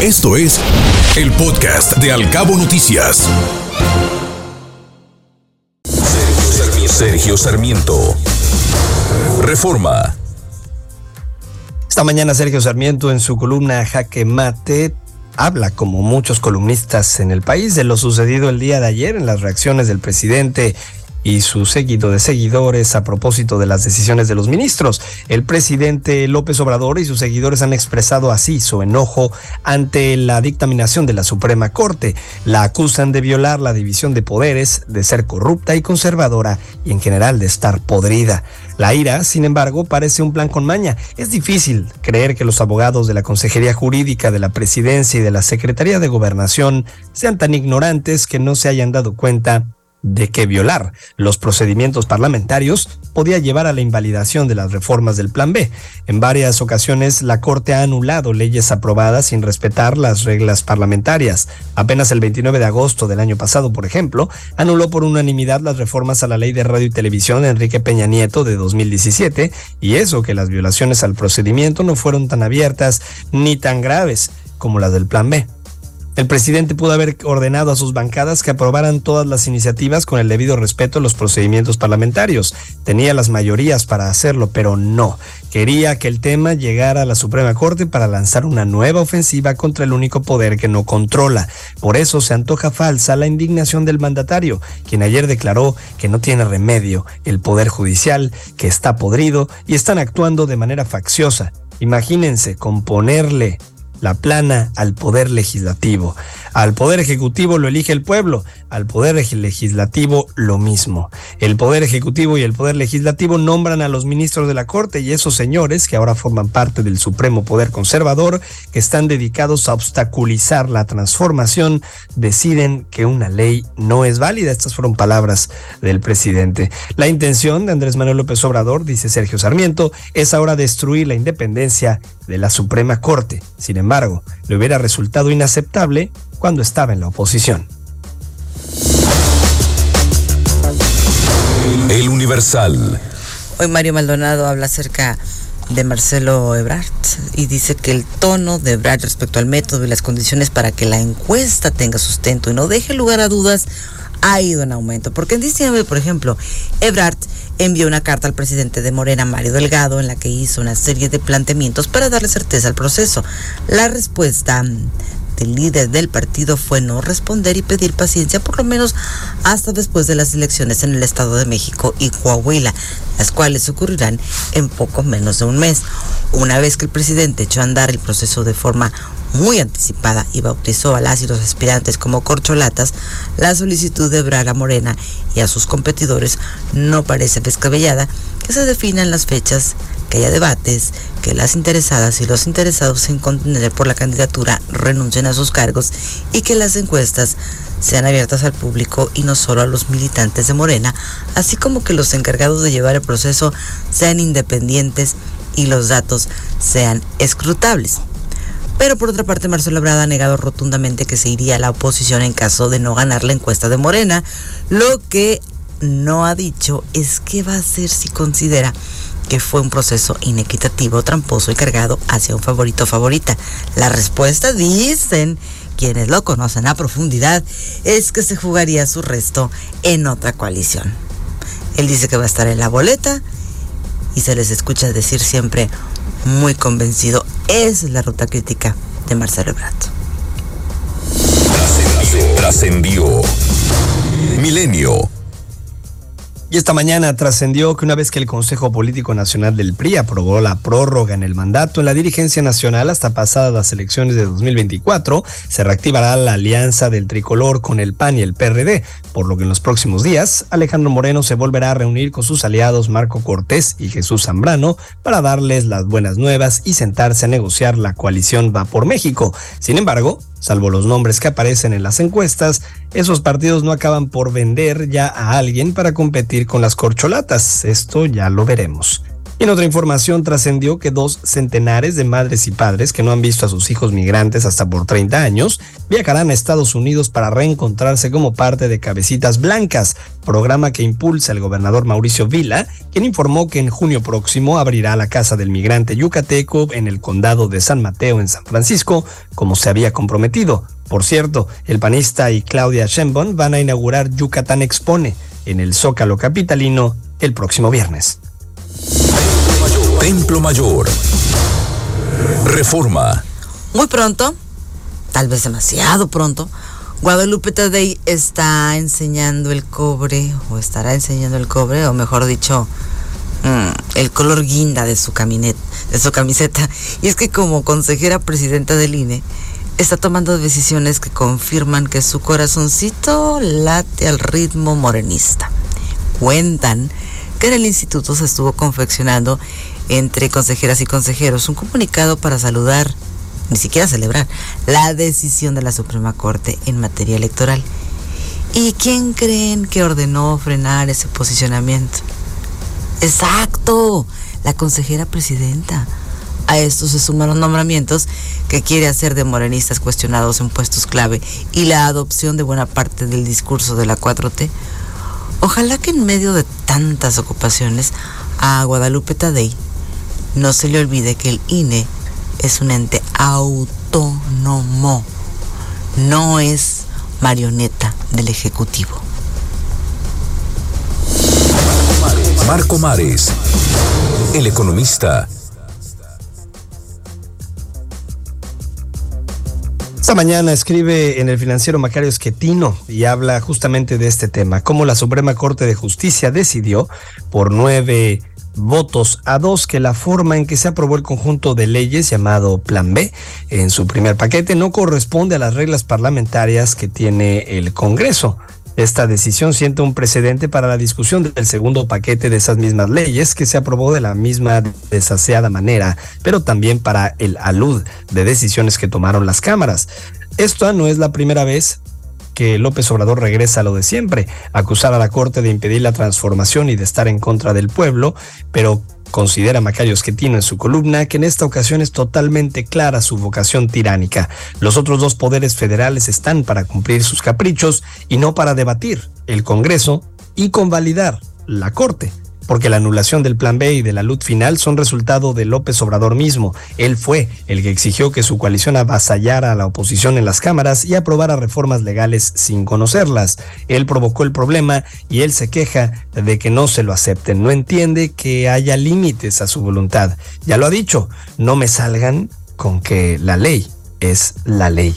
Esto es el podcast de Alcabo Noticias. Sergio Sarmiento. Reforma. Esta mañana Sergio Sarmiento en su columna Jaque Mate habla, como muchos columnistas en el país, de lo sucedido el día de ayer en las reacciones del presidente y su seguido de seguidores a propósito de las decisiones de los ministros. El presidente López Obrador y sus seguidores han expresado así su enojo ante la dictaminación de la Suprema Corte. La acusan de violar la división de poderes, de ser corrupta y conservadora y en general de estar podrida. La ira, sin embargo, parece un plan con maña. Es difícil creer que los abogados de la Consejería Jurídica de la Presidencia y de la Secretaría de Gobernación sean tan ignorantes que no se hayan dado cuenta de que violar los procedimientos parlamentarios podía llevar a la invalidación de las reformas del Plan B. En varias ocasiones la Corte ha anulado leyes aprobadas sin respetar las reglas parlamentarias. Apenas el 29 de agosto del año pasado, por ejemplo, anuló por unanimidad las reformas a la ley de radio y televisión de Enrique Peña Nieto de 2017 y eso que las violaciones al procedimiento no fueron tan abiertas ni tan graves como las del Plan B. El presidente pudo haber ordenado a sus bancadas que aprobaran todas las iniciativas con el debido respeto a los procedimientos parlamentarios. Tenía las mayorías para hacerlo, pero no. Quería que el tema llegara a la Suprema Corte para lanzar una nueva ofensiva contra el único poder que no controla. Por eso se antoja falsa la indignación del mandatario, quien ayer declaró que no tiene remedio el Poder Judicial, que está podrido y están actuando de manera facciosa. Imagínense componerle la plana al poder legislativo. Al poder ejecutivo lo elige el pueblo, al poder legislativo lo mismo. El poder ejecutivo y el poder legislativo nombran a los ministros de la Corte y esos señores que ahora forman parte del supremo poder conservador, que están dedicados a obstaculizar la transformación, deciden que una ley no es válida. Estas fueron palabras del presidente. La intención de Andrés Manuel López Obrador, dice Sergio Sarmiento, es ahora destruir la independencia de la Suprema Corte. Sin embargo, le hubiera resultado inaceptable cuando estaba en la oposición. El Universal. Hoy Mario Maldonado habla acerca de Marcelo Ebrard y dice que el tono de Ebrard respecto al método y las condiciones para que la encuesta tenga sustento y no deje lugar a dudas ha ido en aumento. Porque en diciembre, por ejemplo, Ebrard envió una carta al presidente de Morena, Mario Delgado, en la que hizo una serie de planteamientos para darle certeza al proceso. La respuesta el líder del partido fue no responder y pedir paciencia por lo menos hasta después de las elecciones en el Estado de México y Coahuila, las cuales ocurrirán en poco menos de un mes. Una vez que el presidente echó a andar el proceso de forma muy anticipada y bautizó a las y aspirantes como corcholatas, la solicitud de Braga Morena y a sus competidores no parece descabellada que se definan las fechas que haya debates, que las interesadas y los interesados en contender por la candidatura renuncien a sus cargos y que las encuestas sean abiertas al público y no solo a los militantes de Morena, así como que los encargados de llevar el proceso sean independientes y los datos sean escrutables. Pero por otra parte, Marcelo Ebrard ha negado rotundamente que se iría a la oposición en caso de no ganar la encuesta de Morena. Lo que no ha dicho es qué va a hacer si considera que fue un proceso inequitativo, tramposo y cargado hacia un favorito favorita. La respuesta, dicen quienes lo conocen a profundidad, es que se jugaría su resto en otra coalición. Él dice que va a estar en la boleta y se les escucha decir siempre muy convencido. Es la ruta crítica de Marcelo Ebrard. Trascendió. Milenio y esta mañana trascendió que una vez que el Consejo Político Nacional del PRI aprobó la prórroga en el mandato en la dirigencia nacional hasta pasadas las elecciones de 2024, se reactivará la alianza del tricolor con el PAN y el PRD, por lo que en los próximos días Alejandro Moreno se volverá a reunir con sus aliados Marco Cortés y Jesús Zambrano para darles las buenas nuevas y sentarse a negociar la coalición Va por México. Sin embargo, Salvo los nombres que aparecen en las encuestas, esos partidos no acaban por vender ya a alguien para competir con las corcholatas. Esto ya lo veremos. En otra información trascendió que dos centenares de madres y padres que no han visto a sus hijos migrantes hasta por 30 años viajarán a Estados Unidos para reencontrarse como parte de Cabecitas Blancas, programa que impulsa el gobernador Mauricio Vila, quien informó que en junio próximo abrirá la Casa del Migrante Yucateco en el condado de San Mateo en San Francisco, como se había comprometido. Por cierto, el panista y Claudia Sheinbaum van a inaugurar Yucatán Expone en el Zócalo capitalino el próximo viernes. Templo Mayor. Reforma. Muy pronto, tal vez demasiado pronto, Guadalupe Tadei está enseñando el cobre, o estará enseñando el cobre, o mejor dicho, mm, el color guinda de su, de su camiseta. Y es que como consejera presidenta del INE, está tomando decisiones que confirman que su corazoncito late al ritmo morenista. Cuentan que en el instituto se estuvo confeccionando entre consejeras y consejeros un comunicado para saludar, ni siquiera celebrar, la decisión de la Suprema Corte en materia electoral. ¿Y quién creen que ordenó frenar ese posicionamiento? Exacto, la consejera presidenta. A esto se suman los nombramientos que quiere hacer de morenistas cuestionados en puestos clave y la adopción de buena parte del discurso de la 4T Ojalá que en medio de tantas ocupaciones a Guadalupe Tadei no se le olvide que el INE es un ente autónomo, no es marioneta del Ejecutivo. Marco Mares, el economista Esta mañana escribe en el financiero Macario Esquetino y habla justamente de este tema, cómo la Suprema Corte de Justicia decidió por nueve votos a dos que la forma en que se aprobó el conjunto de leyes llamado Plan B en su primer paquete no corresponde a las reglas parlamentarias que tiene el Congreso. Esta decisión siente un precedente para la discusión del segundo paquete de esas mismas leyes que se aprobó de la misma desaseada manera, pero también para el alud de decisiones que tomaron las cámaras. Esta no es la primera vez que López Obrador regresa a lo de siempre, acusar a la Corte de impedir la transformación y de estar en contra del pueblo, pero Considera Macayo Esquetino en su columna que en esta ocasión es totalmente clara su vocación tiránica. Los otros dos poderes federales están para cumplir sus caprichos y no para debatir el Congreso y convalidar la Corte porque la anulación del Plan B y de la luz final son resultado de López Obrador mismo. Él fue el que exigió que su coalición avasallara a la oposición en las cámaras y aprobara reformas legales sin conocerlas. Él provocó el problema y él se queja de que no se lo acepten. No entiende que haya límites a su voluntad. Ya lo ha dicho, no me salgan con que la ley es la ley.